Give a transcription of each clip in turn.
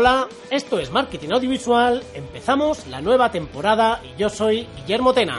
Hola, esto es Marketing Audiovisual, empezamos la nueva temporada y yo soy Guillermo Tena.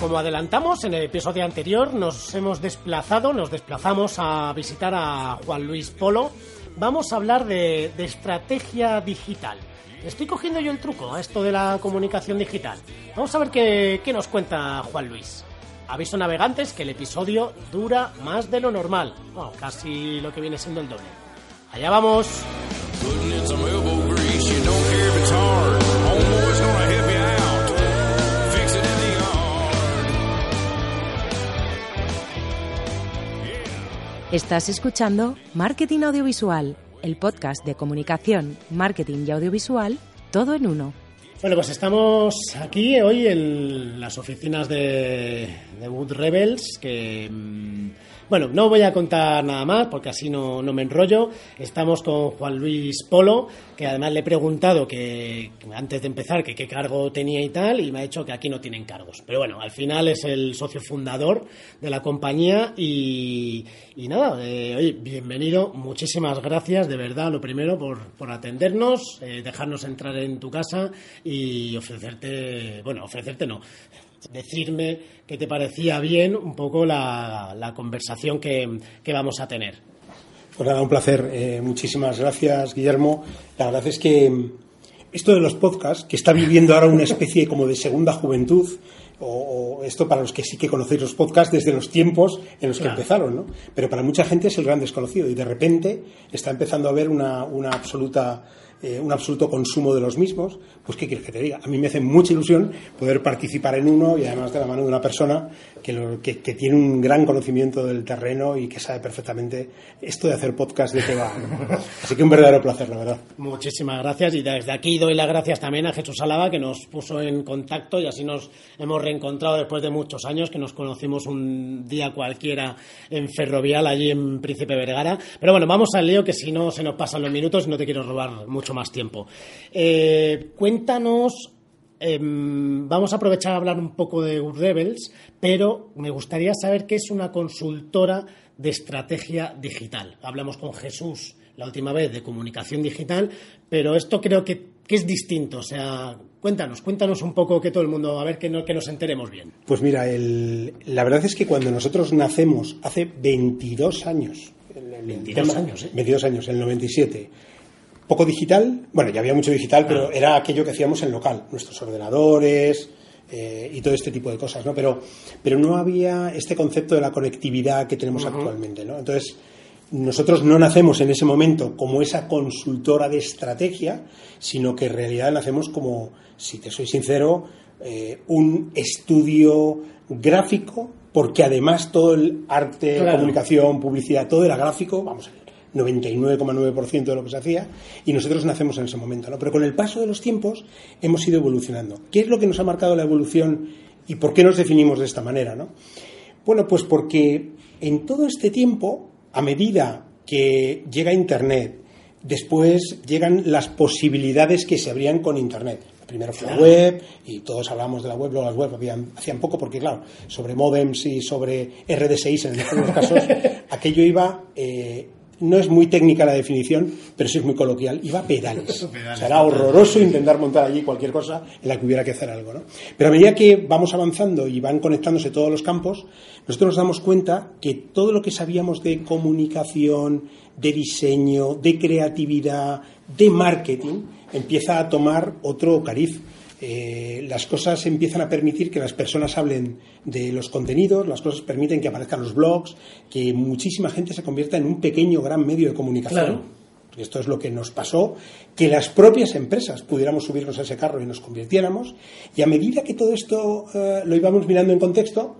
Como adelantamos en el episodio anterior, nos hemos desplazado, nos desplazamos a visitar a Juan Luis Polo. Vamos a hablar de, de estrategia digital. Estoy cogiendo yo el truco a esto de la comunicación digital. Vamos a ver qué, qué nos cuenta Juan Luis. Aviso navegantes que el episodio dura más de lo normal. Bueno, casi lo que viene siendo el doble. Allá vamos. Estás escuchando Marketing Audiovisual, el podcast de comunicación, marketing y audiovisual, todo en uno. Bueno, pues estamos aquí hoy en las oficinas de, de Wood Rebels, que... mm, Bueno, no voy a contar nada más porque así no, no me enrollo. Estamos con Juan Luis Polo, que además le he preguntado que antes de empezar que qué cargo tenía y tal, y me ha dicho que aquí no tienen cargos. Pero bueno, al final es el socio fundador de la compañía y, nada, eh, oye, bienvenido, muchísimas gracias de verdad, lo primero, por, por atendernos, eh, dejarnos entrar en tu casa y ofrecerte, bueno, ofrecerte no, decirme qué te parecía bien un poco la, la conversación que, que vamos a tener. Pues nada, un placer. Eh, muchísimas gracias, Guillermo. La verdad es que mm, esto de los podcasts, que está viviendo ahora una especie como de segunda juventud, o, o esto para los que sí que conocéis los podcasts desde los tiempos en los que Claro. empezaron, ¿no? Pero para mucha gente es el gran desconocido y de repente está empezando a haber una, una absoluta eh, un absoluto consumo de los mismos, pues ¿qué quieres que te diga? A mí me hace mucha ilusión poder participar en uno y además de la mano de una persona que, lo- que- tiene un gran conocimiento del terreno y que sabe perfectamente esto de hacer podcast de qué va. Así que un verdadero placer, la verdad. Muchísimas gracias y desde aquí doy las gracias también a Jesús Álava que nos puso en contacto y así nos hemos reencontrado después de muchos años que nos conocimos un día cualquiera en Ferrovial allí en Príncipe Vergara. Pero bueno, vamos al lío que si no se nos pasan los minutos no te quiero robar mucho más tiempo. Eh, cuéntanos em, vamos a aprovechar a hablar un poco de Rebels, pero me gustaría saber qué es una consultora de estrategia digital. Hablamos con Jesús la última vez de comunicación digital, pero esto creo que, que es distinto. O sea, cuéntanos, cuéntanos un poco que todo el mundo, a ver que, no- que nos enteremos bien. Pues mira, el- la verdad es que cuando nosotros nacemos hace 22 años, el- el 22 años, ¿eh? 22 años, el 97, poco digital, bueno, ya había mucho digital, pero era aquello que hacíamos en local, nuestros ordenadores eh, y todo este tipo de cosas, ¿no? Pero, pero no había este concepto de la conectividad que tenemos actualmente, ¿no? Entonces, nosotros no nacemos en ese momento como esa consultora de estrategia, sino que en realidad nacemos como, si te soy sincero, eh, un estudio gráfico, porque además todo el arte, Claro. comunicación, publicidad, todo era gráfico, vamos a ver, 99,9% de lo que se hacía, y nosotros nacemos en ese momento, ¿no? Pero con el paso de los tiempos hemos ido evolucionando. ¿Qué es lo que nos ha marcado la evolución y por qué nos definimos de esta manera, no? Bueno, pues porque en todo este tiempo, a medida que llega Internet, después llegan las posibilidades que se abrían con Internet. Primero fue la web, y todos hablamos de la web, luego las web habían- hacían poco, porque claro, sobre modems y sobre RD6 en los casos, aquello iba, eh, no es muy técnica la definición, pero sí es muy coloquial, iba a pedales. O sea, era horroroso intentar montar allí cualquier cosa en la que hubiera que hacer algo, ¿no? Pero a medida que vamos avanzando y van conectándose todos los campos, nosotros nos damos cuenta que todo lo que sabíamos de comunicación, de diseño, de creatividad, de marketing, empieza a tomar otro cariz. Eh, las cosas empiezan a permitir que las personas hablen de los contenidos, las cosas permiten que aparezcan los blogs, que muchísima gente se convierta en un pequeño gran medio de comunicación. Esto es lo que nos pasó, que las propias empresas pudiéramos subirnos a ese carro y nos convirtiéramos. Y a medida que todo esto eh, lo íbamos mirando en contexto,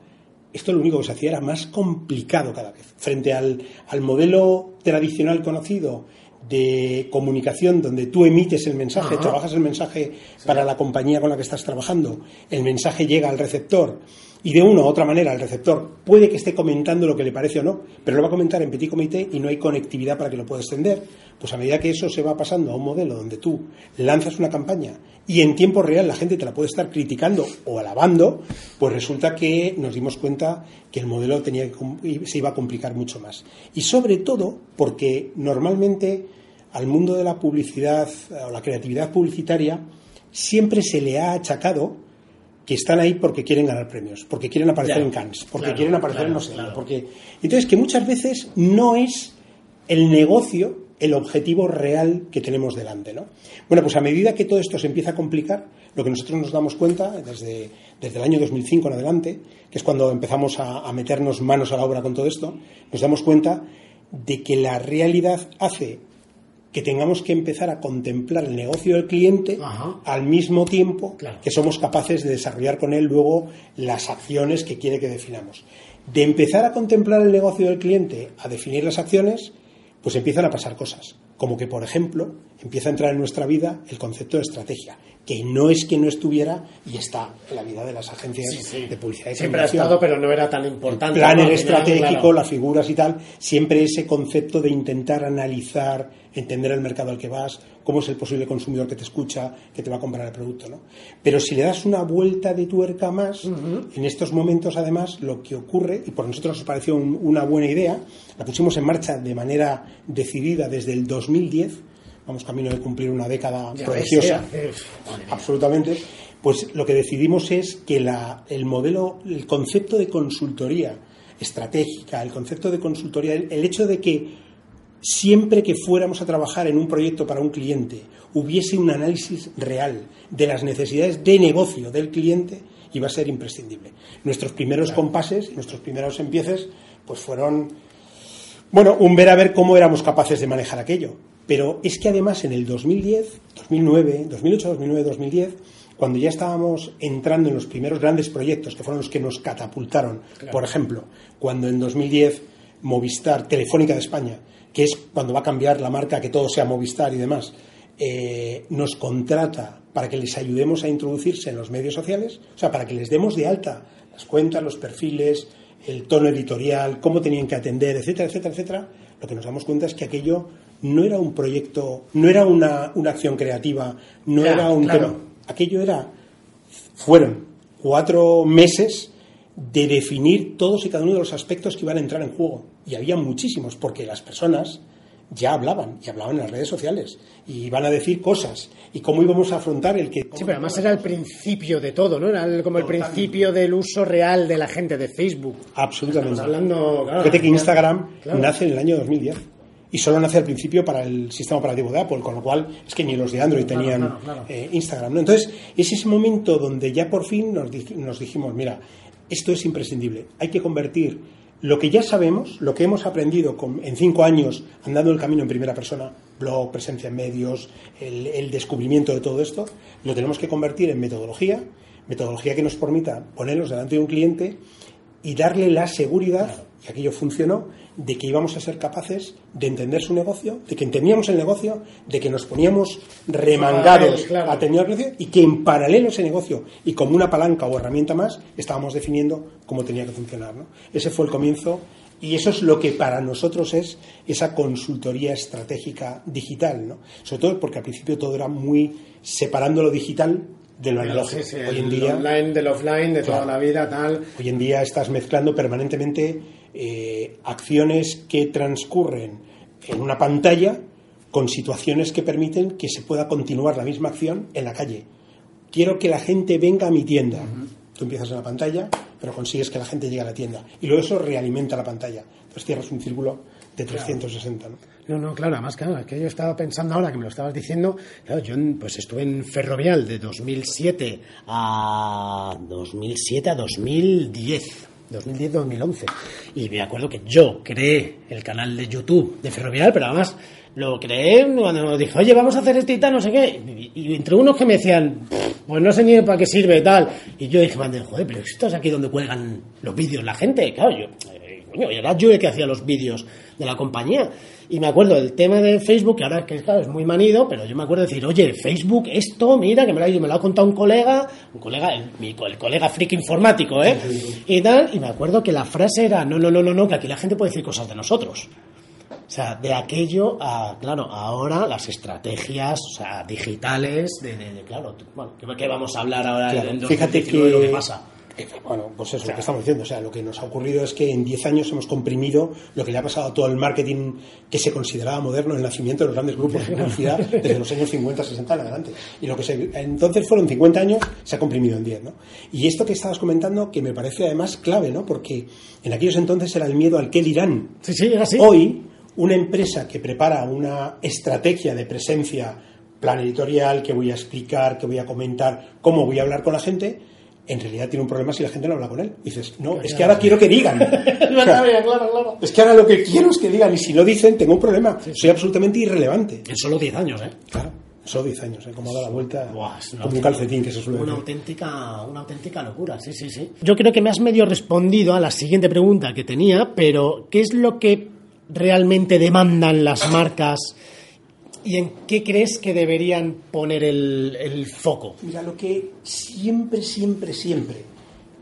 esto lo único que se hacía era más complicado cada vez. Frente al, al modelo tradicional conocido de comunicación donde tú emites el mensaje, trabajas el mensaje para la compañía con la que estás trabajando, el mensaje llega al receptor y de una u otra manera el receptor puede que esté comentando lo que le parece o no, pero lo va a comentar en petit comité y no hay conectividad para que lo pueda extender. Pues a medida que eso se va pasando a un modelo donde tú lanzas una campaña y en tiempo real la gente te la puede estar criticando o alabando, pues resulta que nos dimos cuenta que el modelo tenía se iba a complicar mucho más. Y sobre todo porque normalmente al mundo de la publicidad o la creatividad publicitaria siempre se le ha achacado que están ahí porque quieren ganar premios, porque quieren aparecer en Cannes, porque quieren aparecer en no sé, porque entonces que muchas veces no es el negocio el objetivo real que tenemos delante, ¿no? Bueno, pues a medida que todo esto se empieza a complicar, lo que nosotros nos damos cuenta desde, desde el año 2005 en adelante, que es cuando empezamos a, a meternos manos a la obra con todo esto, nos damos cuenta de que la realidad hace que tengamos que empezar a contemplar el negocio del cliente al mismo tiempo que somos capaces de desarrollar con él luego las acciones que quiere que definamos. De empezar a contemplar el negocio del cliente a definir las acciones, pues empiezan a pasar cosas. Como que, por ejemplo, empieza a entrar en nuestra vida el concepto de estrategia, que no es que no estuviera y está en la vida de las agencias de publicidad y Siempre ha estado, pero no era tan importante. El plan estratégico, las figuras y tal, siempre ese concepto de intentar analizar, entender el mercado al que vas, cómo es el posible consumidor que te escucha, que te va a comprar el producto. ¿no? Pero si le das una vuelta de tuerca más, en estos momentos además lo que ocurre, y por nosotros nos pareció una buena idea, la pusimos en marcha de manera decidida desde el 2010, vamos camino de cumplir una década prodigiosa, absolutamente, pues lo que decidimos es que la, el modelo, el concepto de consultoría estratégica, el concepto de consultoría, el, hecho de que siempre que fuéramos a trabajar en un proyecto para un cliente hubiese un análisis real de las necesidades de negocio del cliente, iba a ser imprescindible. Nuestros primeros compases, nuestros primeros empieces, pues fueron, bueno, un ver a ver cómo éramos capaces de manejar aquello. Pero es que además en el 2010, 2009, 2008, 2009, 2010, cuando ya estábamos entrando en los primeros grandes proyectos que fueron los que nos catapultaron, por ejemplo, cuando en 2010 Movistar, Telefónica de España, que es cuando va a cambiar la marca, que todo sea Movistar y demás, eh, nos contrata para que les ayudemos a introducirse en los medios sociales, o sea, para que les demos de alta las cuentas, los perfiles, el tono editorial, cómo tenían que atender, etcétera, etcétera, etcétera, lo que nos damos cuenta es que aquello no era un proyecto, no era una, acción creativa, no era un tema. Aquello era, fueron cuatro meses de definir todos y cada uno de los aspectos que iban a entrar en juego. Y había muchísimos, porque las personas ya hablaban, y hablaban en las redes sociales, y iban a decir cosas, y cómo íbamos a afrontar el que... Sí, pero además era el principio de todo, ¿no? Era como el principio del uso real de la gente de Facebook. Absolutamente. hablando... Fíjate que Instagram nace en el año 2010 y solo nace al principio para el sistema operativo de Apple, con lo cual es que ni los de Android tenían eh, Instagram. ¿no? Entonces, es ese momento donde ya por fin nos, nos dijimos, mira, esto es imprescindible, hay que convertir lo que ya sabemos, lo que hemos aprendido en cinco años andando el camino en primera persona, blog, presencia en medios, el, descubrimiento de todo esto, lo tenemos que convertir en metodología, metodología que nos permita ponernos delante de un cliente y darle la seguridad, y aquello funcionó, de que íbamos a ser capaces de entender su negocio, de que entendíamos el negocio, de que nos poníamos remangados a tener el negocio y que en paralelo a ese negocio y como una palanca o herramienta más estábamos definiendo cómo tenía que funcionar. ¿no? Ese fue el comienzo y eso es lo que para nosotros es esa consultoría estratégica digital, ¿no? Sobre todo porque al principio todo era muy separando lo digital de lo analógico. hoy en día, online del offline, de toda la vida, tal. Hoy en día estás mezclando permanentemente eh, acciones que transcurren en una pantalla con situaciones que permiten que se pueda continuar la misma acción en la calle. Quiero que la gente venga a mi tienda. Tú empiezas en la pantalla, pero consigues que la gente llegue a la tienda. Y luego eso realimenta la pantalla. Entonces cierras un círculo de 360. ¿no? No, no, claro, además, claro, que yo estaba pensando ahora que me lo estabas diciendo, claro, yo pues estuve en Ferrovial de 2007 a 2007 a 2010. 2010-2011. Y me acuerdo que yo creé el canal de YouTube de Ferrovial, pero además lo creé cuando dije, oye, vamos a hacer este y tal, no sé qué. Y, y entre unos que me decían, pues no sé ni para qué sirve tal. Y yo dije, joder, pero esto es aquí donde cuelgan los vídeos la gente. Claro, yo, coño, era yo el que hacía los vídeos de la compañía. Y me acuerdo del tema de Facebook, que ahora que claro, es muy manido, pero yo me acuerdo de decir, oye, Facebook, esto, mira, que me lo, ha- me lo ha contado un colega, un colega, el, mi el colega freak informático, ¿eh? Y tal, y me acuerdo que la frase era, no, no, no, no, no, que aquí la gente puede decir cosas de nosotros. O sea, de aquello a, claro, ahora las estrategias, o sea, digitales, de, de, de, claro, bueno, ¿qué, vamos a hablar ahora Claro, en fíjate 2019 que, de lo que pasa? Bueno, pues eso es lo que estamos diciendo. O sea, lo que nos ha ocurrido es que en 10 años hemos comprimido lo que le ha pasado a todo el marketing que se consideraba moderno, el nacimiento de los grandes grupos de publicidad desde los años 50, 60 en adelante. Y lo que se, entonces fueron 50 años, se ha comprimido en 10, ¿no? Y esto que estabas comentando, que me parece además clave, ¿no? Porque en aquellos entonces era el miedo al qué dirán. Sí, sí, era así. Hoy, una empresa que prepara una estrategia de presencia, plan editorial, que voy a explicar, que voy a comentar, cómo voy a hablar con la gente, en realidad tiene un problema si la gente no habla con él. Dices, no, es que ahora quiero que digan. Claro, claro. es que ahora lo que quiero es que digan, y si no dicen, tengo un problema. Soy absolutamente irrelevante. En solo 10 años, ¿eh? Claro, solo 10 años, ¿eh? como ha dado la vuelta, Buah, como un calcetín que se suele Una decir. auténtica, una auténtica locura, sí, sí, sí. Yo creo que me has medio respondido a la siguiente pregunta que tenía, pero ¿qué es lo que realmente demandan las marcas y en qué crees que deberían poner el, el foco? Mira, lo que siempre, siempre, siempre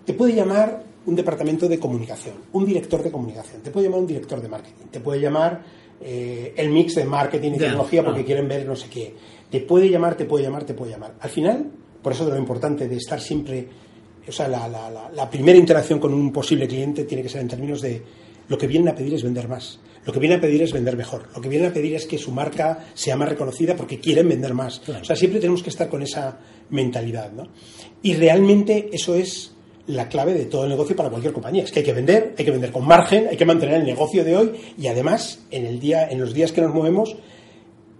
te puede llamar un departamento de comunicación, un director de comunicación, te puede llamar un director de marketing, te puede llamar eh, el mix de marketing y tecnología porque claro. quieren ver no sé qué. Te puede llamar, te puede llamar, te puede llamar. Al final, por eso de lo importante de estar siempre, o sea, la, la- la- la primera interacción con un posible cliente tiene que ser en términos de lo que vienen a pedir es vender más. Lo que vienen a pedir es vender mejor. Lo que vienen a pedir es que su marca sea más reconocida porque quieren vender más. O sea, siempre tenemos que estar con esa mentalidad, ¿no? Y realmente eso es la clave de todo el negocio para cualquier compañía. Es que hay que vender, hay que vender con margen, hay que mantener el negocio de hoy y además en el día, en los días que nos movemos,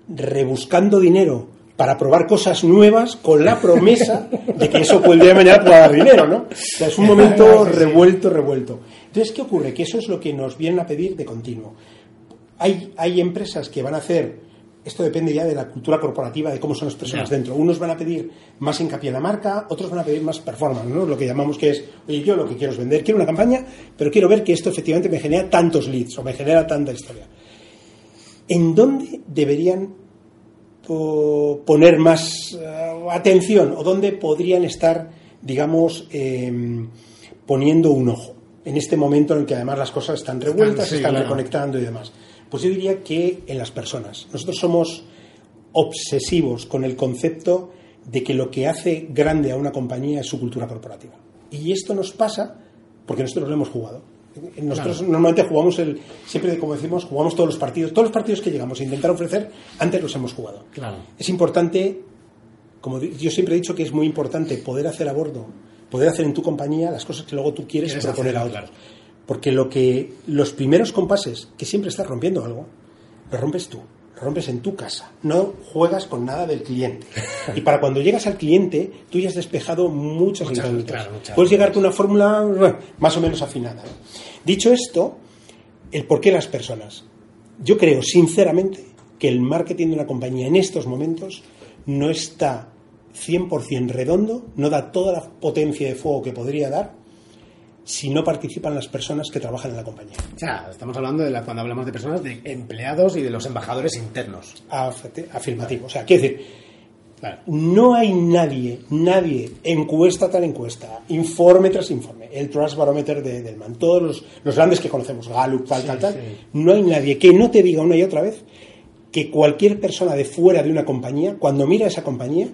rebuscando dinero para probar cosas nuevas con la promesa de que eso el día de mañana pueda dar dinero, ¿no? O sea, es un momento revuelto, revuelto. Entonces, ¿qué ocurre? Que eso es lo que nos vienen a pedir de continuo. Hay, hay empresas que van a hacer, esto depende ya de la cultura corporativa, de cómo son las personas dentro. Unos van a pedir más hincapié en la marca, otros van a pedir más performance, ¿no? Lo que llamamos que es, oye, yo lo que quiero es vender, quiero una campaña, pero quiero ver que esto efectivamente me genera tantos leads o me genera tanta historia. ¿En dónde deberían po- poner más eh, atención o dónde podrían estar, digamos, em, poniendo un ojo en este momento en el que además las cosas están revueltas, sí, se están claro. reconectando y demás? Pues yo diría que en las personas. Nosotros somos obsesivos con el concepto de que lo que hace grande a una compañía es su cultura corporativa. Y esto nos pasa porque nosotros lo hemos jugado. Nosotros normalmente jugamos el, siempre como decimos, jugamos todos los partidos, todos los partidos que llegamos a intentar ofrecer, antes los hemos jugado. Claro. Es importante, como yo siempre he dicho que es muy importante poder hacer a bordo, poder hacer en tu compañía las cosas que luego tú quieres proponer a hacer, otros. Porque lo que los primeros compases, que siempre estás rompiendo algo, lo rompes tú, lo rompes en tu casa. No juegas con nada del cliente. Y para cuando llegas al cliente, tú ya has despejado muchas claro, muchas. Puedes llegar con una fórmula más o menos afinada. Dicho esto, el por qué las personas. Yo creo, sinceramente, que el marketing de una compañía en estos momentos no está 100% redondo, no da toda la potencia de fuego que podría dar si no participan las personas que trabajan en la compañía. O sea, estamos hablando de la, cuando hablamos de personas, de empleados y de los embajadores internos. Afirmati- Afirmativo. O sea, quiero decir, Claro. no hay nadie, nadie, encuesta tras encuesta, informe tras informe, el Trust Barometer de Delman, todos los, los grandes que conocemos, Gallup, tal, tal, tal, sí. no hay nadie que no te diga una y otra vez que cualquier persona de fuera de una compañía, cuando mira a esa compañía,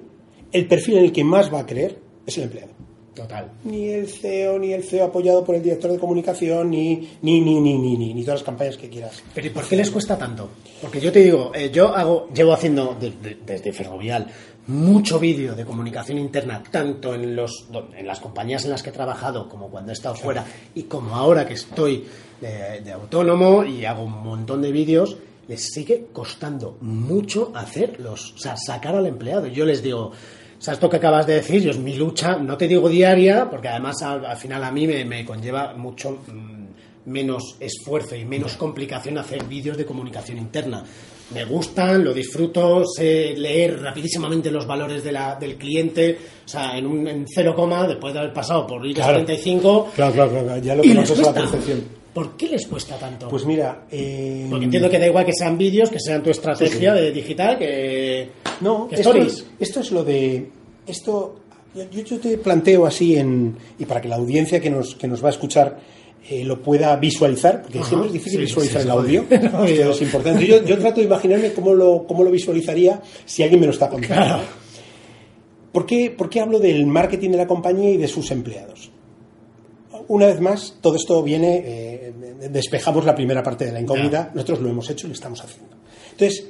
el perfil en el que más va a creer es el empleado. Total. Ni el CEO, ni el CEO apoyado por el director de comunicación, ni, ni, ni, ni, ni, ni, ni todas las campañas que quieras. Pero ¿y por qué les cuesta tanto? Porque yo te digo, eh, yo hago, llevo haciendo de- de- desde Ferrovial mucho vídeo de comunicación interna, tanto en, los, en las compañías en las que he trabajado como cuando he estado fuera y como ahora que estoy de, de autónomo y hago un montón de vídeos, les sigue costando mucho hacerlos, o sea, sacar al empleado. Yo les digo, o sea, esto que acabas de decir, yo es mi lucha, no te digo diaria, porque además al, al final a mí me, me conlleva mucho mm, menos esfuerzo y menos complicación hacer vídeos de comunicación interna. Me gustan, lo disfruto, sé leer rapidísimamente los valores de la, del cliente, o sea, en un en cero coma, después de haber pasado por IBEX Claro. 35, Claro, claro, claro, ya lo y que les la percepción. ¿Por qué les cuesta tanto? Pues mira, eh, Porque entiendo que da igual que sean vídeos, que sean tu estrategia de digital, que, No, que esto, stories. es- esto es lo de. Esto, yo, yo te planteo así, en, y para que la audiencia que nos, que nos va a escuchar eh, lo pueda visualizar, porque Ajá, siempre es difícil sí, visualizar el audio. Esto es importante. Yo, yo trato de imaginarme cómo lo, cómo lo visualizaría si alguien me lo está contando. Claro. ¿Por qué, por qué hablo del marketing de la compañía y de sus empleados? Una vez más, todo esto viene, eh, despejamos la primera parte de la incógnita, nosotros lo hemos hecho y lo estamos haciendo. Entonces,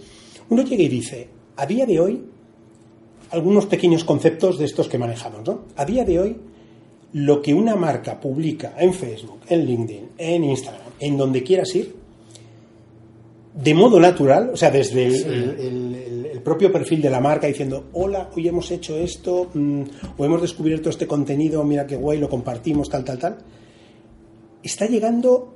uno llega y dice, a día de hoy, algunos pequeños conceptos de estos que manejamos, ¿no? A día de hoy, lo que una marca publica en Facebook, en LinkedIn, en Instagram, en donde quieras ir, de modo natural, o sea, desde el, el- el- el propio perfil de la marca diciendo, hola, hoy hemos hecho esto, mm, o hemos descubierto este contenido, mira qué guay, lo compartimos, tal, tal, tal, está llegando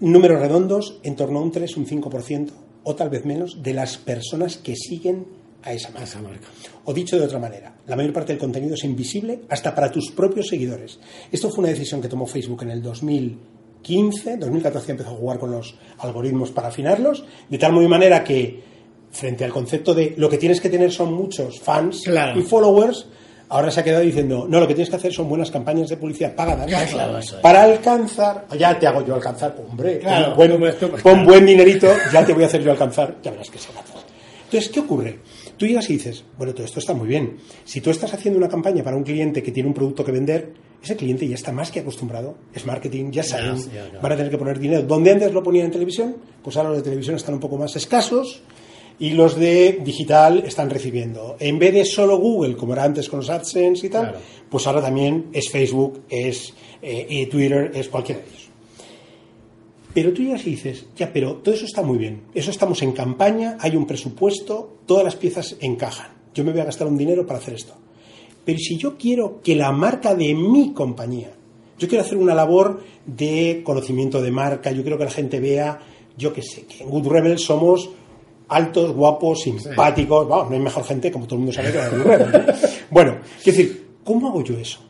números redondos en torno a un 3, un 5%, o tal vez menos, de las personas que siguen a esa marca. Esa marca. O dicho de otra manera, la mayor parte del contenido es invisible hasta para tus propios seguidores. Esto fue una decisión que tomó Facebook en el 2015, 2014 empezó a jugar con los algoritmos para afinarlos, de tal muy manera que frente al concepto de lo que tienes que tener son muchos fans Claro. y followers, ahora se ha quedado diciendo, no, lo que tienes que hacer son buenas campañas de publicidad pagadas claro, eso para alcanzar, ya te hago yo alcanzar, hombre, Claro, me- pon buen dinerito, ya te voy a hacer yo alcanzar, ya verás que se alcanza. Entonces, ¿qué ocurre? Tú llegas y dices, bueno, todo esto está muy bien. Si tú estás haciendo una campaña para un cliente que tiene un producto que vender, ese cliente ya está más que acostumbrado. Es marketing, ya saben, van a tener que poner dinero. ¿Dónde antes lo ponían en televisión? Pues ahora los de televisión están un poco más escasos y los de digital están recibiendo. En vez de solo Google, como era antes con los AdSense y tal, Claro. pues ahora también es Facebook, es eh, Twitter, es cualquiera de ellos. Pero tú llegas y dices, ya, pero todo eso está muy bien. Eso estamos en campaña, hay un presupuesto, todas las piezas encajan. Yo me voy a gastar un dinero para hacer esto. Pero si yo quiero que la marca de mi compañía, yo quiero hacer una labor de conocimiento de marca, yo quiero que la gente vea, yo qué sé, que en Good Rebel somos altos, guapos, simpáticos, vamos, no hay mejor gente, como todo el mundo sabe, que la. Bueno, es decir, ¿cómo hago yo eso?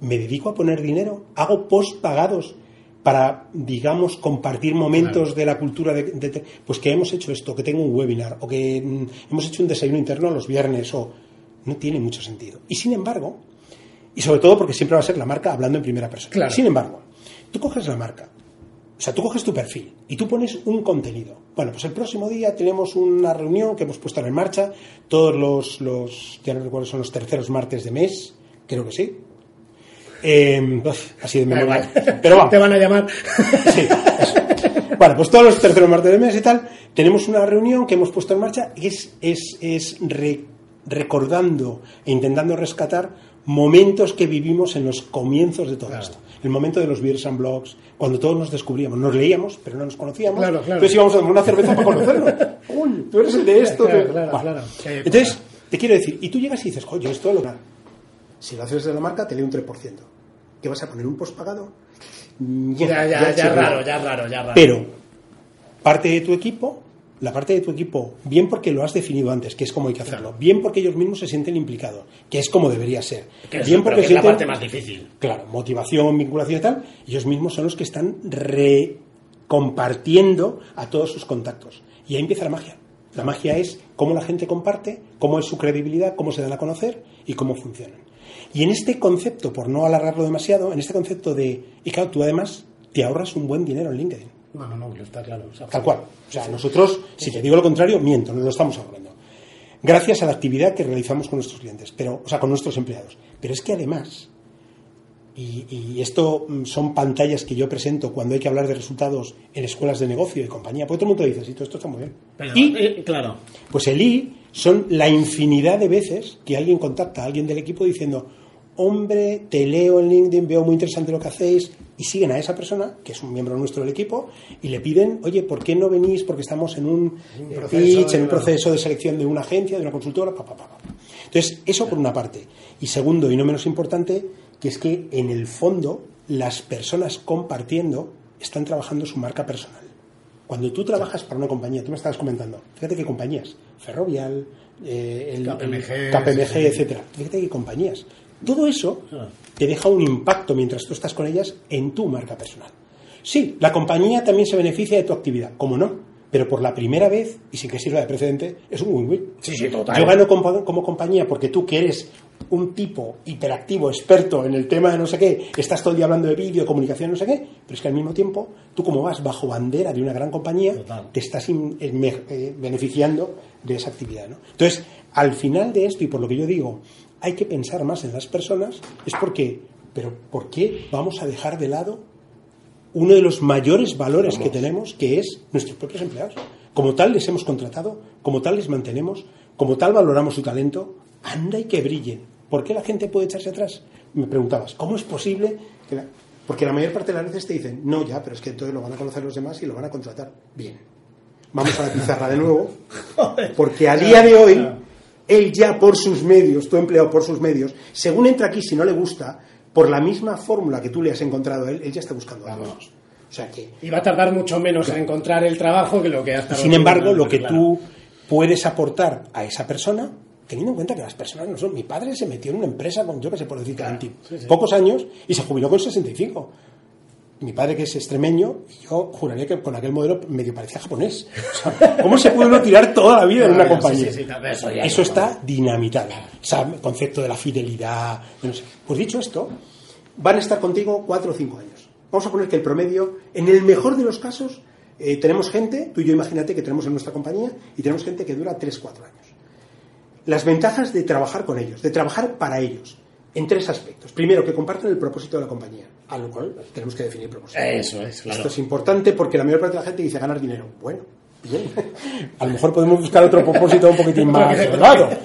¿Me dedico a poner dinero? ¿Hago post pagados para, digamos, compartir momentos de la cultura de, de- Pues que hemos hecho esto, que tengo un webinar, o que mm, hemos hecho un desayuno interno los viernes, o... No tiene mucho sentido. Y sin embargo, y sobre todo porque siempre va a ser la marca hablando en primera persona. Claro. Sin embargo, tú coges la marca, o sea, tú coges tu perfil y tú pones un contenido. Bueno, pues el próximo día tenemos una reunión que hemos puesto en marcha, todos los, los ya no recuerdo, son los terceros martes de mes, creo que sí. Eh, uf, así de memoria. Pero vamos. Te van a llamar. Sí. Bueno, pues todos los terceros martes del mes y tal, tenemos una reunión que hemos puesto en marcha y es, es, es re- recordando e intentando rescatar momentos que vivimos en los comienzos de todo Claro. esto. El momento de los beers and blogs, cuando todos nos descubríamos, nos leíamos, pero no nos conocíamos. Claro, claro. Entonces íbamos a tomar una cerveza para conocernos. Uy, tú eres el de esto. Claro, que- claro, Bueno. claro. Qué Entonces, te quiero decir, y tú llegas y dices, coño, esto lo Si lo haces de la marca, te lee un 3%. ¿Qué vas a poner? ¿Un postpagado? Mm, Ya, ya, sí, ya raro, ya raro, ya raro. Pero parte de tu equipo, la parte de tu equipo, bien porque lo has definido antes, que es como hay que hacerlo, bien porque ellos mismos se sienten implicados, que es como debería ser, Que bien porque que es la parte más difícil. Claro, motivación, vinculación y tal, ellos mismos son los que están re- compartiendo a todos sus contactos. Y ahí empieza la magia. La magia es cómo la gente comparte, cómo es su credibilidad, cómo se dan a conocer y cómo funcionan. Y en este concepto, por no alargarlo demasiado, en este concepto de, y claro, tú además te ahorras un buen dinero en LinkedIn. No, no, no, está claro. o sea, Tal cual. O sea, nosotros, si te digo lo contrario, miento, no lo estamos ahorrando. Gracias a la actividad que realizamos con nuestros clientes, pero, o sea, con nuestros empleados. Pero es que además, y, y esto mm, son pantallas que yo presento cuando hay que hablar de resultados en escuelas de negocio y compañía, pues todo el mundo dice, sí, todo esto está muy bien. Pero, y, eh, claro. pues el I son la infinidad de veces que alguien contacta a alguien del equipo diciendo, hombre, te leo en LinkedIn, veo muy interesante lo que hacéis, y siguen a esa persona, que es un miembro nuestro del equipo, y le piden, oye, ¿por qué no venís? Porque estamos en un, Un eh, proceso, pitch, en un proceso de selección de una agencia, de una consultora, pa, pa, pa, pa. Entonces, eso por una parte. Y segundo, y no menos importante, que es que en el fondo las personas compartiendo están trabajando su marca personal. Cuando tú trabajas para una compañía, tú me estabas comentando, fíjate qué compañías, Ferrovial, eh, el, KPMG, el KPMG, sí. etcétera. Fíjate qué compañías. Todo eso te deja un impacto mientras tú estás con ellas en tu marca personal. Sí, la compañía también se beneficia de tu actividad, como no, pero por la primera vez, y sin que sirva de precedente, es un win-win. Sí, sí, total. Yo gano como, como compañía porque tú que eres un tipo hiperactivo, experto en el tema de no sé qué, estás todo el día hablando de vídeo, de comunicación, no sé qué, pero es que al mismo tiempo, tú como vas bajo bandera de una gran compañía, Total. te estás in- eh, eh, beneficiando de esa actividad. ¿no? Entonces, al final de esto, y por lo que yo digo, hay que pensar más en las personas, es porque, pero ¿por qué vamos a dejar de lado uno de los mayores valores que tenemos, que es nuestros propios empleados. Como tal les hemos contratado, como tal les mantenemos, como tal valoramos su talento, anda y que brillen. ¿Por qué la gente puede echarse atrás? Me preguntabas, ¿cómo es posible que la- Porque la mayor parte de las veces te dicen, no, ya, pero es que entonces lo van a conocer los demás y lo van a contratar. Bien. Vamos a la pizarra de nuevo, porque a día de hoy, él ya por sus medios, tu empleado por sus medios, según entra aquí, si no le gusta, por la misma fórmula que tú le has encontrado a él, él ya está buscando algo. Vamos. O sea que, Y va a tardar mucho menos en encontrar el trabajo que lo que hasta sin embargo, lo que tú puedes aportar a esa persona, teniendo en cuenta que las personas no son. Mi padre se metió en una empresa con, yo que sé, por decir, sí, sí. pocos años y se jubiló con 65. Mi padre, que es extremeño, y yo juraría que con aquel modelo medio parecía japonés. O sea, ¿Cómo se puede uno tirar toda la vida en una compañía? Sí, sí, sí, eso está dinamitado. O sea, el concepto de la fidelidad. de no sé. Pues dicho esto, van a estar contigo cuatro o cinco años. Vamos a poner que el promedio, en el mejor de los casos, eh, tenemos gente, tú y yo imagínate que tenemos en nuestra compañía, y tenemos gente que dura tres, cuatro años. Las ventajas de trabajar con ellos, de trabajar para ellos, en tres aspectos. Primero, que comparten el propósito de la compañía, a lo cual tenemos que definir propósito. Eso es, claro. Esto es importante porque la mayor parte de la gente dice ganar dinero. Bueno, bien. A lo mejor podemos buscar otro propósito un poquitín más elevado.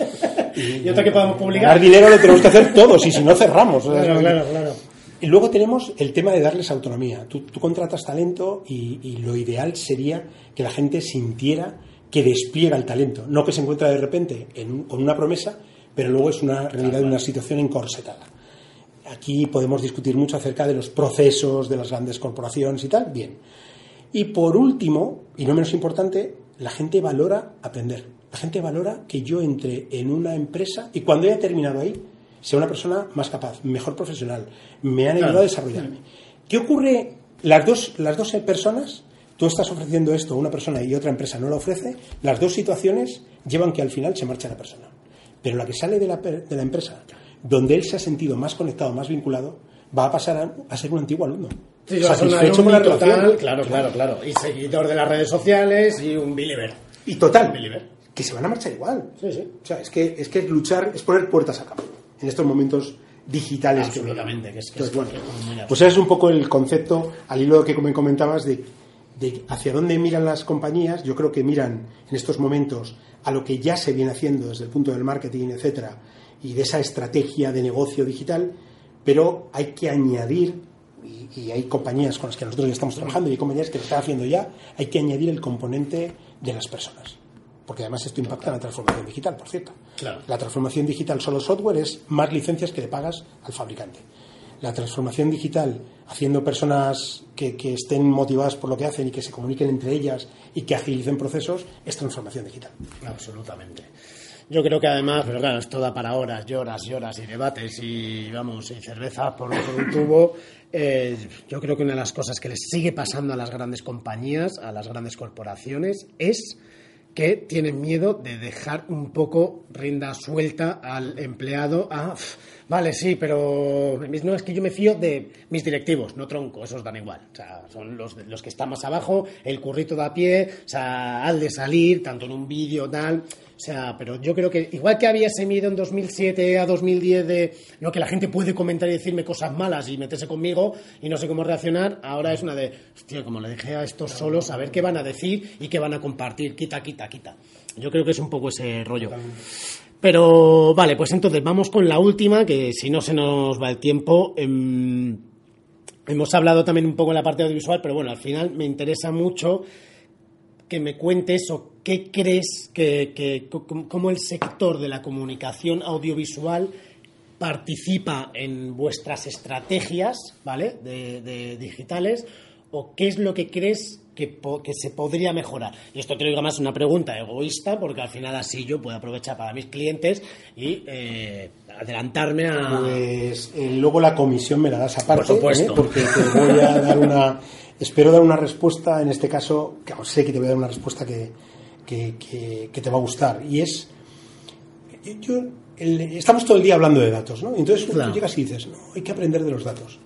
Y otro que podamos publicar. Ganar dinero lo tenemos que hacer todos y si no cerramos. Claro, claro, claro. Y luego tenemos el tema de darles autonomía. Tú, tú contratas talento y, y lo ideal sería que la gente sintiera que despliega el talento, no que se encuentra de repente en con una promesa, pero luego es una realidad de una situación encorsetada. Aquí podemos discutir mucho acerca de los procesos de las grandes corporaciones y tal. Bien. Y por último, y no menos importante, la gente valora aprender. La gente valora que yo entre en una empresa y cuando haya terminado ahí, sea una persona más capaz, mejor profesional, me han ayudado Claro. a desarrollarme. ¿Qué ocurre? Las dos, las dos personas, tú estás ofreciendo esto a una persona y otra empresa no lo ofrece, las dos situaciones llevan que al final se marche la persona. Pero la que sale de la, de la empresa, donde él se ha sentido más conectado, más vinculado, va a pasar a, a ser un antiguo alumno. Sí, satisfecho con la total, claro, claro, claro. Y seguidor de las redes sociales y un believer. Y total, Believer. que se van a marchar igual. Sí, sí. O sea, es que, es que luchar, es poner puertas a campo en estos momentos digitales. Absolutamente, que es- que Entonces, es- bueno, es pues ese es un poco el concepto, al hilo que me comentabas, de, de hacia dónde miran las compañías. Yo creo que miran en estos momentos a lo que ya se viene haciendo desde el punto del marketing, etcétera, y de esa estrategia de negocio digital, pero hay que añadir, y, y hay compañías con las que nosotros ya estamos trabajando y hay compañías que lo están haciendo ya, hay que añadir el componente de las personas. Porque además esto impacta en la transformación digital, por cierto. Claro. La transformación digital solo software es más licencias que le pagas al fabricante. La transformación digital, haciendo personas que, que estén motivadas por lo que hacen y que se comuniquen entre ellas y que agilicen procesos, es transformación digital. Absolutamente. Yo creo que además, pero claro, esto da para horas y horas y horas y debates y, vamos, y cerveza por, por un tubo. Eh, yo creo que una de las cosas que les sigue pasando a las grandes compañías, a las grandes corporaciones, es que tienen miedo de dejar un poco rienda suelta al empleado a, vale, sí, pero no es que yo me fío de mis directivos, no tronco, esos dan igual. O sea, son los, los que están más abajo, el currito de a pie, o sea, al de salir, tanto en un vídeo, tal. O sea, pero yo creo que igual que había ese miedo en 2007 a 2010 de lo que la gente puede comentar y decirme cosas malas y meterse conmigo y no sé cómo reaccionar, ahora es una de, hostia, como le dejé a estos solos, a ver qué van a decir y qué van a compartir, quita, quita, quita. Yo creo que es un poco ese rollo. Pero vale, pues entonces vamos con la última, que si no se nos va el tiempo. Em, hemos hablado también un poco en la parte audiovisual, pero bueno, al final me interesa mucho que me cuentes o qué crees que, que cómo el sector de la comunicación audiovisual participa en vuestras estrategias, ¿vale? De, digitales o qué es lo que crees que, que, se podría mejorar. Y esto te lo digo más una pregunta egoísta, porque al final así yo puedo aprovechar para mis clientes y eh, adelantarme a... Pues eh, luego la comisión me la das aparte, Por supuesto. ¿eh? porque te voy a dar una espero dar una respuesta, en este caso, que sé que te voy a dar una respuesta que, que, te va a gustar. Y es, yo, estamos todo el día hablando de datos, ¿no? Entonces tú llegas y dices, no, hay que aprender de los datos.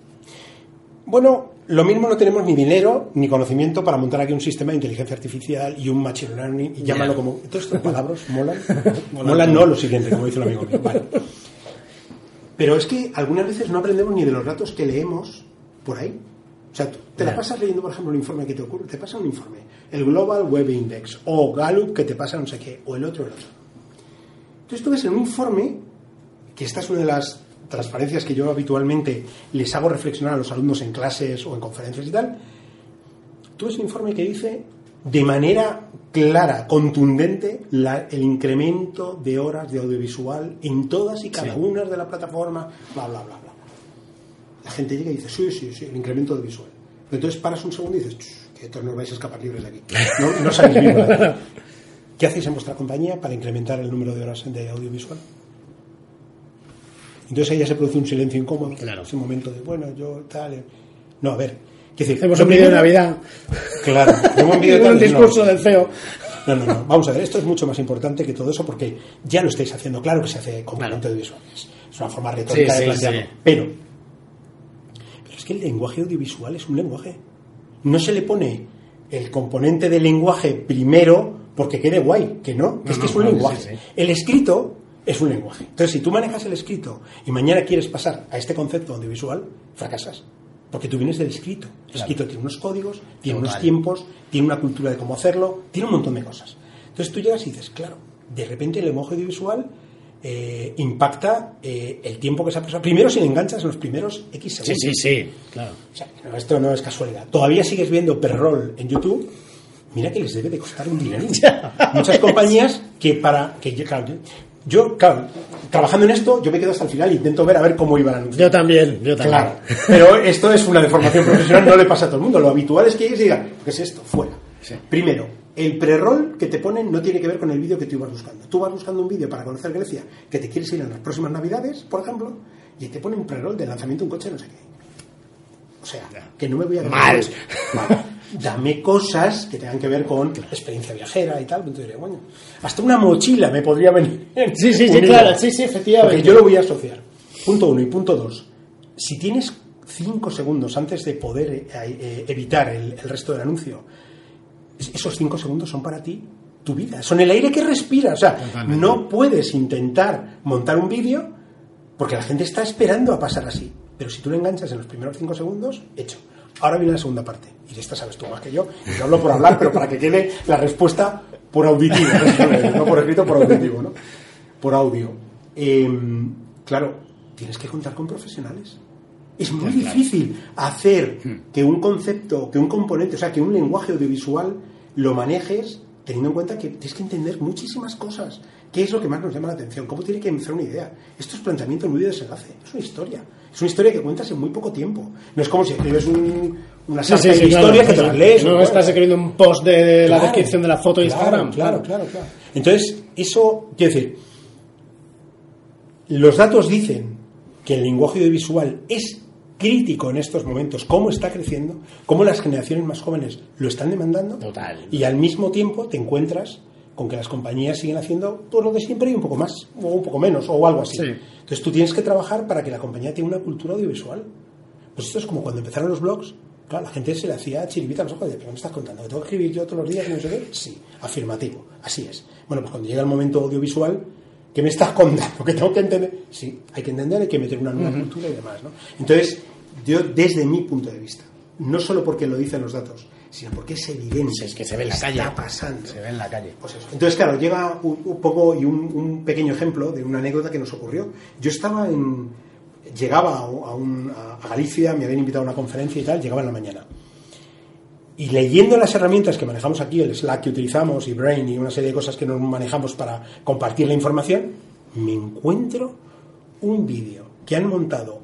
Bueno, lo mismo no tenemos ni dinero ni conocimiento para montar aquí un sistema de inteligencia artificial y un machine learning y llámalo como... Todas estas palabras molan. molan, no lo siguiente, como dice un amigo mío. Vale. Pero es que algunas veces no aprendemos ni de los datos que leemos por ahí. O sea, te la pasas leyendo, por ejemplo, un informe que te ocurre, te pasa un informe, el Global Web Index, o Gallup que te pasa no sé qué, o el otro, el otro. Entonces tú ves en un informe, que esta es una de las transparencias que yo habitualmente les hago reflexionar a los alumnos en clases o en conferencias y tal, tú ves un informe que dice de manera clara, contundente, el incremento de horas de audiovisual en todas y cada una de la plataforma, bla, bla, bla, bla la gente llega y dice, sí, sí, sí, el incremento de visual. Pero entonces paras un segundo y dices, que todos no vais a escapar libres de aquí. No, no sabéis vivos. ¿Qué hacéis en vuestra compañía para incrementar el número de horas de audiovisual? Entonces ahí ya se produce un silencio incómodo. Claro. Ese momento de, bueno, yo tal. Eh". No, a ver. Decir, Hacemos un vídeo de Navidad. Claro. un vídeo de un discurso del feo. No, no, no. Vamos a ver, esto es mucho más importante que todo eso porque ya lo estáis haciendo. Claro que se hace con claro. de visuales. Es una forma retórica de plantearlo. Pero que el lenguaje audiovisual es un lenguaje. No se le pone el componente del lenguaje primero porque quede guay, que no, que es que es un lenguaje. El escrito es un lenguaje. Entonces, si tú manejas el escrito y mañana quieres pasar a este concepto audiovisual, fracasas. Porque tú vienes del escrito. El escrito tiene unos códigos, tiene unos tiempos, tiene una cultura de cómo hacerlo, tiene un montón de cosas. Entonces tú llegas y dices, claro, de repente el lenguaje audiovisual eh, impacta eh, el tiempo que se ha pasado. Primero, si le enganchas en los primeros X segundos. Sí, sí, sí, claro. esto no es casualidad. Todavía sigues viendo Perrol en YouTube. Mira que les debe de costar un dinero. Muchas compañías que para. que yo, claro, trabajando en esto, yo me quedo hasta el final e intento ver a ver cómo iban a anunciar. Yo también, yo también. Claro, pero esto es una deformación profesional, no le pasa a todo el mundo. Lo habitual es que ellos digan, ¿qué es esto? Fuera. Primero, el pre-roll que te ponen no tiene que ver con el vídeo que tú ibas buscando. Tú vas buscando un vídeo para conocer Grecia, que te quieres ir en las próximas navidades, por ejemplo, y te pone un pre-roll del lanzamiento de un coche, no sé qué. O sea, que no me voy a... Mal. Dame cosas que tengan que ver con experiencia viajera y tal. Entonces diré, bueno, hasta una mochila me podría venir. Sí, sí, sí, claro, sí, sí, efectivamente. Porque yo lo voy a asociar. Punto uno y punto dos. Si tienes cinco segundos antes de poder eh, eh, evitar el resto del anuncio esos cinco segundos son para ti tu vida, son el aire que respiras. O sea, no puedes intentar montar un vídeo porque la gente está esperando a pasar así. Pero si tú lo enganchas en los primeros cinco segundos, hecho. Ahora viene la segunda parte. Y de esta sabes tú más que yo. Y yo hablo por hablar, pero para que quede la respuesta por auditivo. no por escrito, por auditivo, ¿no? Por audio. Em, claro, tienes que contar con profesionales. Es muy difícil hacer hmm. que un concepto, que un componente, o sea, que un lenguaje audiovisual lo manejes teniendo en cuenta que tienes que entender muchísimas cosas. ¿Qué es lo que más nos llama la atención? ¿Cómo tiene que empezar una idea? Esto es planteamiento muy de desenlace. Es una historia. Es una historia que cuentas en muy poco tiempo. No es como si escribes una serie de historia que te la lees. No, estás escribiendo un post de la descripción de la foto de Instagram. Claro, claro, claro. Entonces, eso, quiero decir, los datos dicen que el lenguaje audiovisual es crítico en estos momentos, cómo está creciendo, cómo las generaciones más jóvenes lo están demandando. Total. Y al mismo tiempo te encuentras con que las compañías siguen haciendo todo lo de siempre y un poco más, o un poco menos, o algo así. Sí. Entonces tú tienes que trabajar para que la compañía tenga una cultura audiovisual. Pues esto es como cuando empezaron los blogs. Claro, la gente se le hacía chiribita a los ojos de, pero me estás contando, ¿que tengo que escribir yo todos los días y no sé qué? Sí, afirmativo, así es. Bueno, pues cuando llega el momento audiovisual, ¿qué me estás contando? ¿Que tengo que entender? Sí, hay que entender, hay que meter una nueva cultura y demás, ¿no? Entonces, yo desde mi punto de vista, no solo porque lo dicen los datos, sino porque es evidente Es que se ve en la está calle. pasando. Se ve en la calle. Pues eso. Entonces, claro, llega un, un poco y un, un pequeño ejemplo de una anécdota que nos ocurrió. Yo estaba en. Llegaba a, un- a- a Galicia, me habían invitado a una conferencia y tal, llegaba en la mañana. Y leyendo las herramientas que manejamos aquí, el Slack que utilizamos y Brain y una serie de cosas que nos manejamos para compartir la información, me encuentro un vídeo que han montado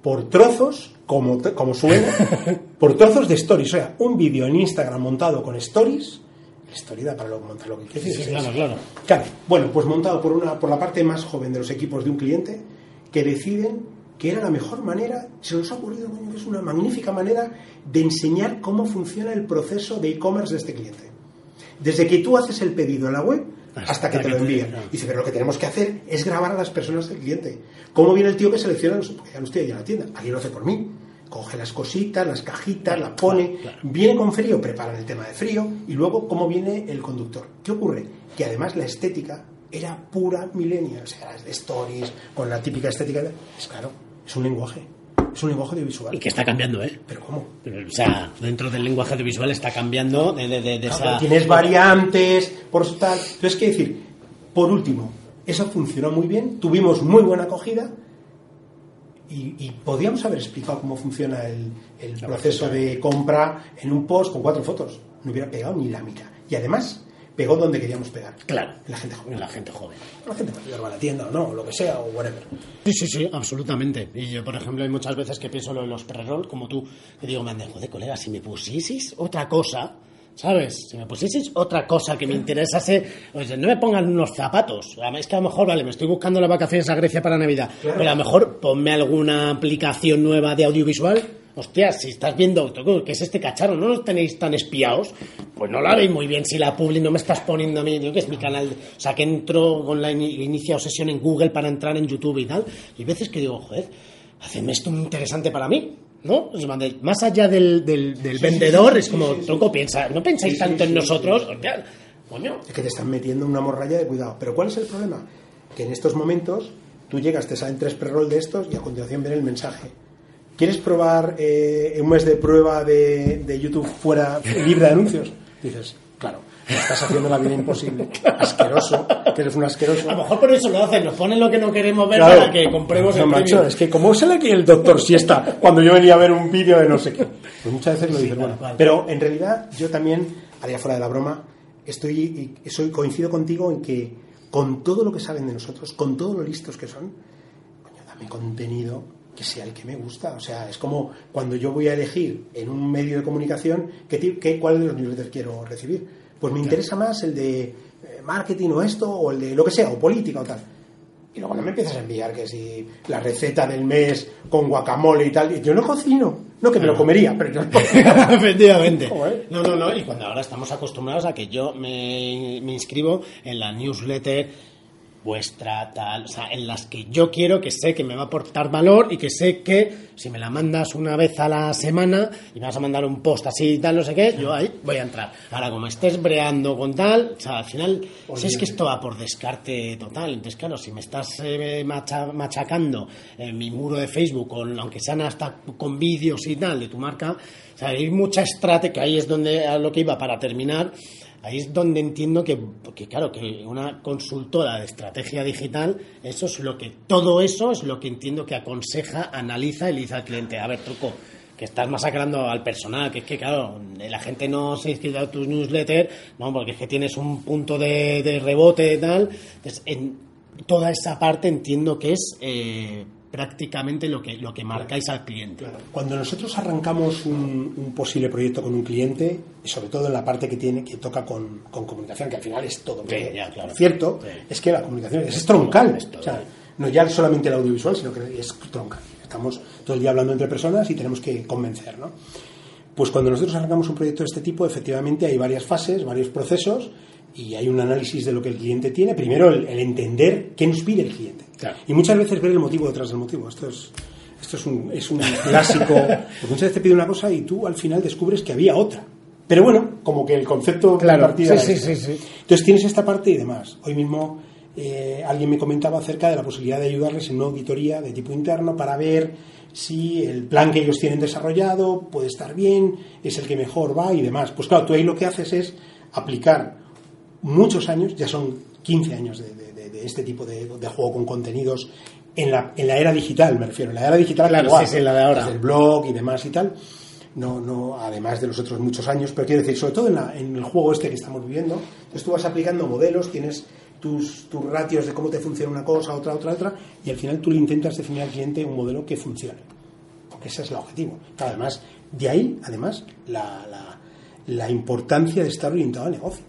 por trozos, como, como suena, por trozos de stories. O sea, un vídeo en Instagram montado con stories. Story da para lo, montar lo que quieras. Sí, claro, claro. Claro, bueno, pues montado por, una, por la parte más joven de los equipos de un cliente que deciden que era la mejor manera, se nos ha ocurrido que es una magnífica manera de enseñar cómo funciona el proceso de e-commerce de este cliente. Desde que tú haces el pedido en la web hasta que te lo envían. Dice, pero lo que tenemos que hacer es grabar a las personas del cliente. ¿Cómo viene el tío que selecciona? Porque ya no estoy ahí en la tienda, alguien lo hace por mí. Coge las cositas, las cajitas, las pone, viene con frío, preparan el tema de frío y luego cómo viene el conductor. ¿Qué ocurre? Que además la estética era pura millennial, o sea, de stories, con la típica estética. Es claro, es un lenguaje, es un lenguaje audiovisual. Y que está cambiando, ¿eh? ¿Pero cómo? Pero, o sea, dentro del lenguaje audiovisual está cambiando de, de, de- de Claro, esa... tienes variantes, por eso tal. Entonces, ¿qué decir? Por último, eso funcionó muy bien, tuvimos muy buena acogida y, y podíamos haber explicado cómo funciona el, el proceso de compra en un post con cuatro fotos. No hubiera pegado ni la mitad. Y además, pegó donde queríamos pegar. Claro. En la gente joven. La gente joven. La gente mayor va a la tienda o no, o lo que sea, o whatever. Sí, sí, sí, absolutamente. Y yo, por ejemplo, hay muchas veces que pienso lo de los pre-roll, como tú, que digo, me han de, joder, colega, si me pusieses otra cosa, ¿sabes? Si me pusieses otra cosa que me interesase, oye, no me pongan unos zapatos. Es que a lo mejor, vale, me estoy buscando las vacaciones a Grecia para Navidad, pero a lo mejor ponme alguna aplicación nueva de audiovisual. Hostia, si estás viendo, ¿qué es este cacharro? ¿No los tenéis tan espiados? Pues no la veis muy bien si la publi no me estás poniendo a mí, yo que es mi canal. O sea, que entro con la ini- inicia sesión en Google para entrar en YouTube y tal. Y hay veces que digo, joder, hacedme esto muy interesante para mí. ¿No? Más allá del, del, del vendedor, es como, tronco, piensa, no pensáis tanto en nosotros. coño. Es que te están metiendo una morralla de cuidado. Pero ¿cuál es el problema? Que en estos momentos tú llegas, te salen tres pre-roll de estos y a continuación viene el mensaje. ¿Quieres probar eh, un mes de prueba de, de YouTube fuera libre de anuncios? Dices, claro, me estás haciendo la vida imposible. Asqueroso, que eres un asqueroso. A lo mejor por eso lo hacen, nos ponen lo que no queremos ver Claro. para que compremos No, el macho, premium. es que como sale aquí el doctor siesta cuando yo venía a ver un vídeo de no sé qué. Pues muchas veces lo Sí, dices, tal bueno. cual. Pero en realidad yo también, haría fuera de la broma, estoy soy coincido contigo en que con todo lo que saben de nosotros, con todo lo listos que son, coño, dame contenido que sea el que me gusta. O sea, es como cuando yo voy a elegir en un medio de comunicación qué, qué, cuál de los newsletters quiero recibir. Pues me interesa más el de eh, marketing o esto, o el de lo que sea, o política o tal. Y luego no me empiezas a enviar que si la receta del mes con guacamole y tal. Yo no cocino. No, que me lo comería, pero yo no. Efectivamente. No, no, no. Y cuando ahora estamos acostumbrados a que yo me, me inscribo en la newsletter vuestra, tal, o sea, en las que yo quiero que sé que me va a aportar valor y que sé que si me la mandas una vez a la semana y me vas a mandar un post así y tal, no sé qué, yo ahí voy a entrar. Ahora, como estés breando con tal, o sea, al final, si es que esto va por descarte total, entonces claro, si me estás eh, macha- machacando en mi muro de Facebook, con, aunque sean hasta con vídeos y tal de tu marca, o sea, hay mucha estrategia, que ahí es donde a lo que iba para terminar, Ahí es donde entiendo que, que, claro, que una consultora de estrategia digital, eso es lo que, todo eso es lo que entiendo que aconseja, analiza y le dice al cliente, a ver, truco, que estás masacrando al personal, que es que, claro, la gente no se inscribe a tus newsletters, no, porque es que tienes un punto de, rebote y tal. Entonces, en toda esa parte entiendo que es eh, prácticamente lo que, lo que marcáis al cliente. Cuando nosotros arrancamos un, un posible proyecto con un cliente, y sobre todo en la parte que tiene que toca con, con comunicación, que al final es todo. ya, claro. Cierto, Sí. es que la comunicación es, troncal. Es todo. O sea, no ya solamente el audiovisual, sino que es troncal. Estamos todo el día hablando entre personas y tenemos que convencer, ¿no? Pues cuando nosotros arrancamos un proyecto de este tipo, efectivamente hay varias fases, varios procesos y hay un análisis de lo que el cliente tiene. Primero, el, el entender qué nos pide el cliente. Claro. Y muchas veces ver el motivo detrás del motivo. Esto es, esto es, un, es un clásico. Porque muchas veces te pide una cosa y tú al final descubres que había otra. Pero bueno, como que el concepto de Claro, partida sí, sí, sí. Entonces tienes esta parte y demás. Hoy mismo eh, alguien me comentaba acerca de la posibilidad de ayudarles en una auditoría de tipo interno para ver si el plan que ellos tienen desarrollado puede estar bien, es el que mejor va y demás. Pues claro, tú ahí lo que haces es aplicar muchos años, ya son 15 años de, de- de- de este tipo de, de juego con contenidos en la, en la era digital, me refiero, en la era digital Claro, actual, sí, sí, la de ahora. el blog y demás y tal. No, no, además de los otros muchos años, pero quiero decir, sobre todo en, la- en el juego este que estamos viviendo, entonces tú vas aplicando modelos, tienes tus, tus ratios de cómo te funciona una cosa, otra, otra, otra, y al final tú le intentas definir al cliente un modelo que funcione. Porque ese es el objetivo. Además, de ahí, además, la, la, la importancia de estar orientado al negocio.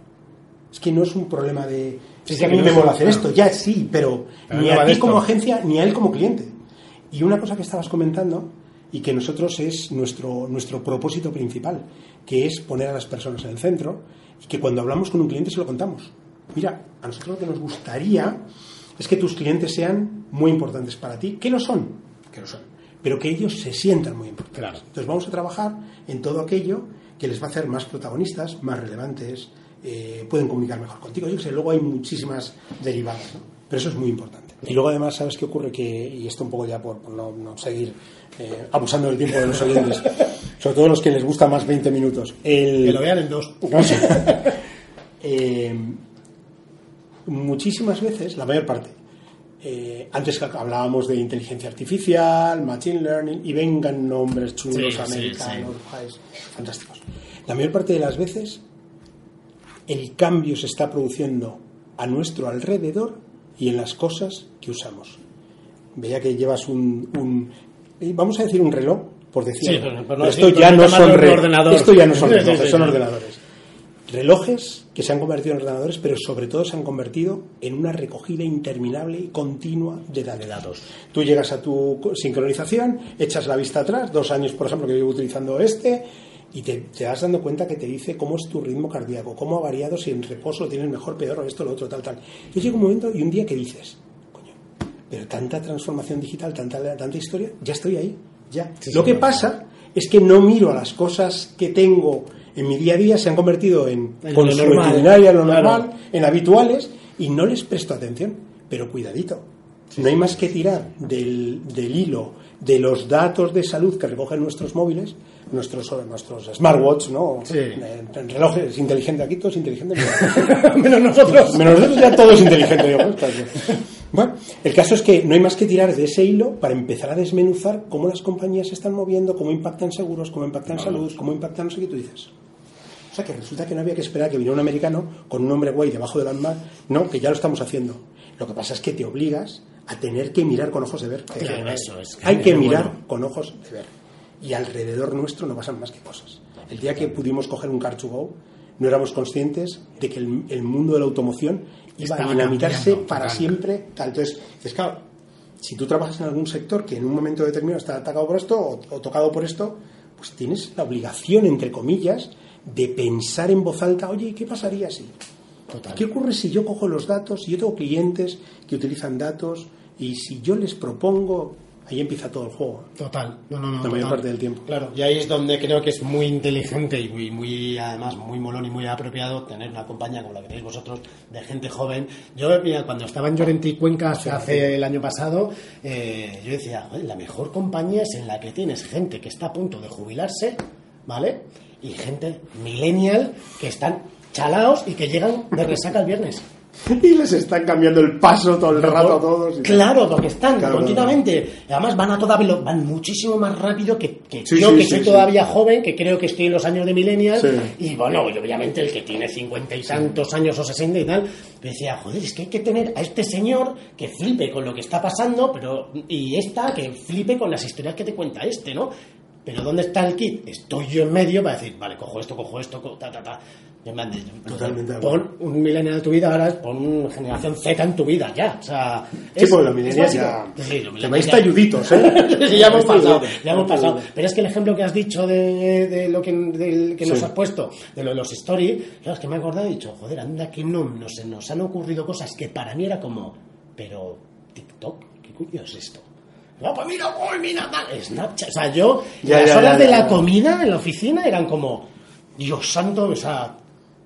Es que no es un problema de. Sí, que a mí me mola hacer claro. esto, ya sí, pero, Pero ni no a ti como agencia ni a él como cliente. Y una cosa que estabas comentando y que nosotros es nuestro, nuestro propósito principal, que es poner a las personas en el centro y que cuando hablamos con un cliente se lo contamos. Mira, a nosotros lo que nos gustaría es que tus clientes sean muy importantes para ti, que lo son, que lo son, pero que ellos se sientan muy importantes. Claro. Entonces vamos a trabajar en todo aquello que les va a hacer más protagonistas, más relevantes, eh, pueden comunicar mejor contigo. Yo que sé, luego hay muchísimas derivadas, ¿no? pero eso es muy importante. Y luego además, ¿sabes qué ocurre? Que, y esto un poco ya por, por no, no seguir eh, abusando del tiempo de los oyentes, sobre todo los que les gusta más 20 minutos. El, Que lo vean en dos. no sé. Eh, muchísimas veces, la mayor parte, eh, antes hablábamos de inteligencia artificial, machine learning, y vengan nombres chulos Sí, sí, americanos, guays, fantásticos. La mayor parte de las veces, el cambio se está produciendo a nuestro alrededor y en las cosas que usamos. Veía que llevas un, un- eh, vamos a decir un reloj, por decir. Sí, pero- pero Pero no, esto ya no son re-. Esto ya no son sí, relojes, sí, son ordenadores. Relojes que se han convertido en ordenadores, pero sobre todo se han convertido en una recogida interminable y continua de datos. Tú llegas a tu sincronización, echas la vista atrás, dos años, por ejemplo, que llevo utilizando este, y te, te das dando cuenta que te dice cómo es tu ritmo cardíaco, cómo ha variado, si en reposo lo tienes mejor, peor, o esto, lo otro, tal, tal. Y llega un momento y un día que dices, coño, pero tanta transformación digital, tanta, tanta historia, ya estoy ahí, ya. Sí, lo sí, que sí. pasa es que no miro a las cosas que tengo en mi día a día, se han convertido en En lo normal, lo claro. normal, en habituales, y no les presto atención. Pero cuidadito, no hay más que tirar del, del hilo de los datos de salud que recogen nuestros móviles, nuestros, nuestros smartwatch, ¿no? Sí. En- relojes inteligentes aquí, todos inteligentes. Menos nosotros. Menos nosotros ya todo es inteligente. digo, "Ostras, tío". Bueno, el caso es que no hay más que tirar de ese hilo para empezar a desmenuzar cómo las compañías se están moviendo, cómo impactan seguros, cómo impactan salud, cómo impactan no sé qué tú dices. O sea que resulta que no había que esperar a que viniera un americano con un nombre guay debajo del alma. No, que ya lo estamos haciendo. Lo que pasa es que te obligas a tener que mirar con ojos de ver. Claro, eso es. Hay que mirar bueno. con ojos de ver. Y alrededor nuestro no pasan más que cosas. El día que pudimos coger un car to go, no éramos conscientes de que el, el mundo de la automoción iba Estaba a dinamitarse para siempre. Tal. Entonces, dices, claro, si tú trabajas en algún sector que en un momento determinado está atacado por esto o, o tocado por esto, pues tienes la obligación, entre comillas, de pensar en voz alta, oye, ¿qué pasaría si? Total. ¿Qué ocurre si yo cojo los datos, si yo tengo clientes que utilizan datos y si yo les propongo, ahí empieza todo el juego. Total, no, no, no. La mayor parte del tiempo. Claro, y ahí es donde creo que es muy inteligente y muy, muy, además, muy molón y muy apropiado tener una compañía como la que tenéis vosotros, de gente joven. Yo, mira, cuando estaba en Llorente y Cuenca hace, hace el año pasado, eh, yo decía, "Joder, la mejor compañía es en la que tienes gente que está a punto de jubilarse, ¿vale? Y gente millennial que están chalaos y que llegan de resaca el viernes. Y les están cambiando el paso todo el rato a todos. Claro, porque están Claro, continuamente. Además van a toda velo- van muchísimo más rápido que, que Sí, yo sí, que sí, soy todavía joven, que creo que estoy en los años de millennial. Y bueno, obviamente el que tiene cincuenta y tantos años o sesenta y tal, decía, joder, es que hay que tener a este señor que flipe con lo que está pasando, pero y esta que flipe con las historias que te cuenta este, ¿no? Pero ¿dónde está el kit? Estoy yo en medio para decir, vale, cojo esto, cojo esto, co- ta, ta, ta. Totalmente. Pon un millennial en tu vida, ahora pon generación Z en tu vida, ya. O sea, sí, pues los básico. ya. Sí, los Te vais talluditos, ¿eh? Sí, ya hemos pasado, ya hemos pasado. Pero es que el ejemplo que has dicho de, de lo que, del que nos Sí. has puesto, de lo de los stories, claro, es que me he acordado y he dicho, joder, anda que no, no se nos han ocurrido cosas que para mí era como, pero TikTok, ¿qué coño es esto? No, pues mira, uy, mira, tal, Snapchat. O sea, yo, Ya, las ya, horas ya, de la comida en la oficina eran como, Dios santo, o sea,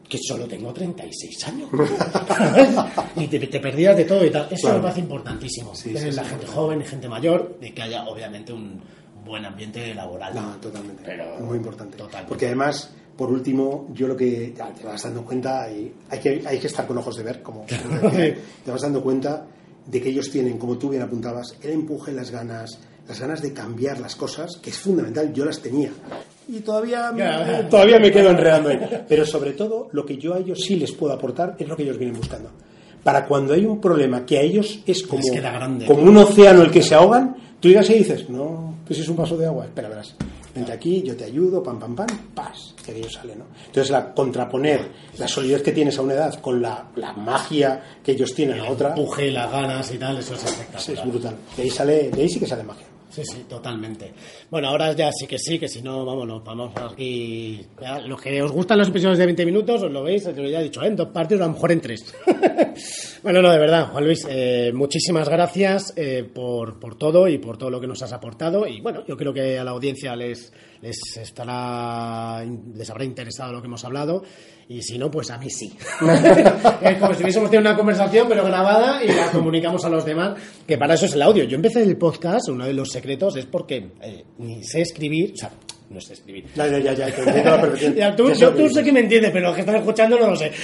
que solo tengo 36 años. y te, te perdías de todo y tal. Eso Claro. me parece importantísimo. Sí, sí, la sí. gente joven y gente mayor, de que haya obviamente un buen ambiente laboral. No, totalmente. Pero, Muy importante. Totalmente. Porque además, por último, yo lo que ya te vas dando cuenta, y hay que, hay que estar con ojos de ver, como te vas dando cuenta de que ellos tienen, como tú bien apuntabas, el empuje, las ganas, las ganas de cambiar las cosas, que es fundamental, yo las tenía. Y todavía, Ya. todavía me quedo enredando ahí. Pero sobre todo, lo que yo a ellos sí les puedo aportar es lo que ellos vienen buscando. Para cuando hay un problema que a ellos es como, Les queda grande. como un océano el que se ahogan, tú llegas y dices, no, que si es un vaso de agua, espera, verás. Vente aquí, yo te ayudo, pam, pam, pam, pas, que aquello sale, ¿no? Entonces, la, contraponer la solidez que tienes a una edad con la, la magia que ellos tienen a otra, empuje, las ganas y tal, eso es es, espectacular. es brutal. De ahí, sale, de ahí sí que sale magia. Sí, sí, totalmente. Bueno, ahora ya sí que sí, que si no, vámonos, vamos aquí. los que os gustan los episodios de 20 minutos, os lo veis, os lo ya he dicho, ¿eh? en dos partes a lo mejor en tres. bueno, no, de verdad, Juan Luis, eh, muchísimas gracias eh, por, por todo y por todo lo que nos has aportado. Y bueno, yo creo que a la audiencia les, les estará les habrá interesado lo que hemos hablado. Y si no, pues a mí sí. es como si hubiésemos tenido una conversación, pero grabada, y la comunicamos a los demás, que para eso es el audio. Yo empecé el podcast, uno de los secretos es porque eh, ni sé escribir, o sea, no sé escribir. Ya, ya, ya, ya, te entiendo a la perfección. Ya, tú, yo tú sé que me entiendes, pero los que están escuchando no lo sé.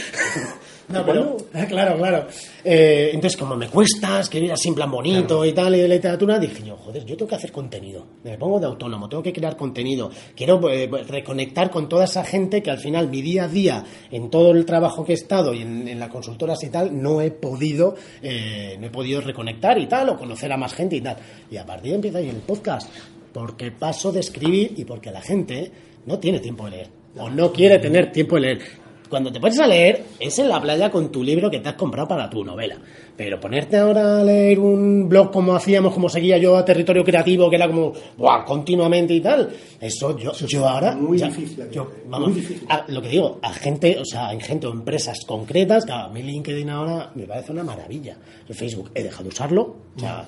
No, pero, ah, claro, claro. Eh, entonces, como me cuesta escribir así en plan bonito y tal, y de literatura, dije yo, joder, yo tengo que hacer contenido. Me pongo de autónomo, tengo que crear contenido. Quiero eh, reconectar con toda esa gente que al final, mi día a día, en todo el trabajo que he estado y en, en las consultoras y tal, no he podido, eh, no he podido reconectar y tal, o conocer a más gente y tal. Y a partir de ahí empieza ahí el podcast. Porque paso de escribir y porque la gente no tiene tiempo de leer. O no quiere tener tiempo de leer. Cuando te pones a leer, es en la playa con tu libro que te has comprado para tu novela. Pero ponerte ahora a leer un blog como hacíamos, como seguía yo a Territorio Creativo, que era como, ¡buah! continuamente y tal. Eso yo, yo ahora. muy ya- difícil, yo- muy vamos, difícil. a- lo que digo, a gente, o sea, en gente o empresas concretas, claro, a mí LinkedIn ahora me parece una maravilla. El Facebook he dejado de usarlo, o sea,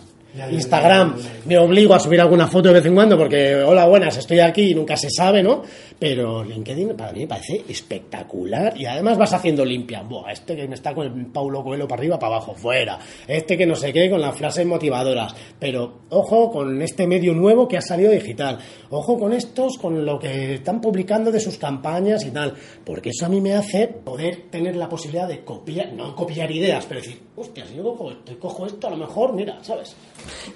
Instagram me obligo a subir alguna foto de vez en cuando porque, hola, buenas, estoy aquí y nunca se sabe, ¿no? Pero LinkedIn para mí me parece espectacular y además vas haciendo limpia. Buah, este que está con el Paulo Coelho para arriba, para abajo, fuera. Este que no sé qué, con las frases motivadoras. Pero ojo con este medio nuevo que ha salido digital. Ojo con estos, con lo que están publicando de sus campañas y tal. Porque eso a mí me hace poder tener la posibilidad de copiar, no copiar ideas, pero decir, hostia, si yo cojo esto, cojo esto, a lo mejor, mira, ¿sabes?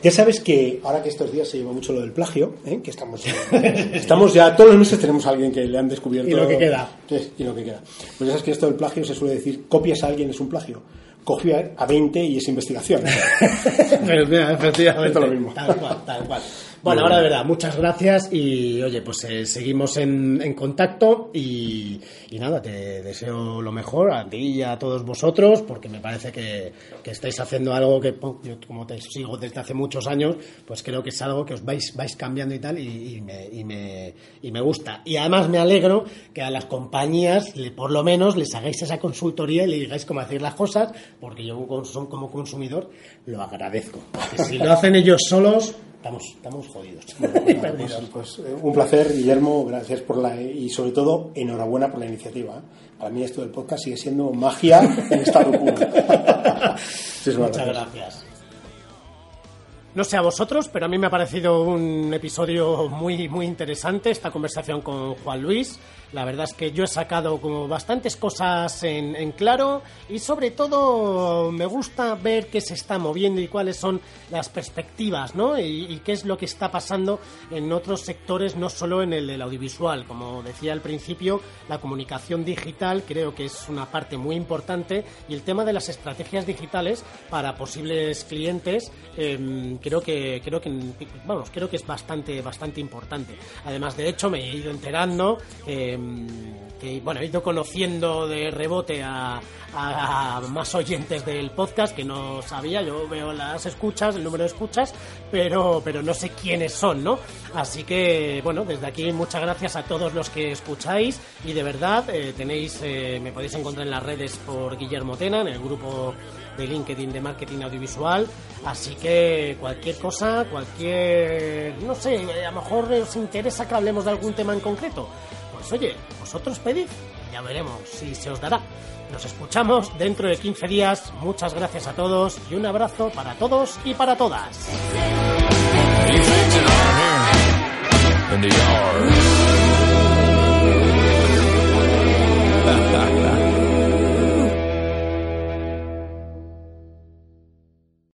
Ya sabes que ahora que estos días se lleva mucho lo del plagio, ¿eh? que estamos, estamos ya, todos los meses tenemos alguien que le han descubierto. Y lo que queda. Sí, y lo que queda. Pues ya sabes que esto del plagio se suele decir, copias a alguien es un plagio. Cogió a 20 y es investigación. Pero mira, efectivamente. Esto es lo mismo. Tal cual, tal cual. Bueno, ahora de verdad, muchas gracias y oye, pues eh, seguimos en, en contacto y, y nada, te deseo lo mejor a ti y a todos vosotros porque me parece que, que estáis haciendo algo que yo como te sigo desde hace muchos años, pues creo que es algo que os vais, vais cambiando y tal y, y me, y, me, y me gusta. Y además me alegro que a las compañías le- por lo menos les hagáis esa consultoría y le digáis cómo hacer las cosas porque yo como consumidor lo agradezco. Porque si lo hacen ellos solos, estamos, estamos jodidos. Perdidos. Pues, pues, eh, un placer, Guillermo, gracias por la y sobre todo enhorabuena por la iniciativa. ¿eh? Para mí esto del podcast sigue siendo magia en estado puro. Muchas gracias. gracias. No sé a vosotros, pero a mí me ha parecido un episodio muy, muy interesante esta conversación con Juan Luis. La verdad es que yo he sacado como bastantes cosas en, claro y sobre todo me gusta ver qué se está moviendo y cuáles son las perspectivas, ¿no? Y, qué es lo que está pasando en otros sectores, no solo en el del audiovisual. Como decía al principio, la comunicación digital creo que es una parte muy importante y el tema de las estrategias digitales para posibles clientes, eh, creo que creo que vamos creo que es bastante bastante importante. Además de hecho me he ido enterando em, que bueno he ido conociendo de rebote a, a, más oyentes del podcast que no sabía yo veo las escuchas el número de escuchas pero pero no sé quiénes son no así que bueno desde aquí muchas gracias a todos los que escucháis y de verdad eh, tenéis eh, me podéis encontrar en las redes por Guillermo Tena en el grupo de LinkedIn de marketing audiovisual. Así que cualquier cosa, cualquier, no sé, a lo mejor os interesa que hablemos de algún tema en concreto. Pues oye, vosotros pedid, ya veremos si se os dará. Nos escuchamos dentro de 15 días. Muchas gracias a todos y un abrazo para todos y para todas.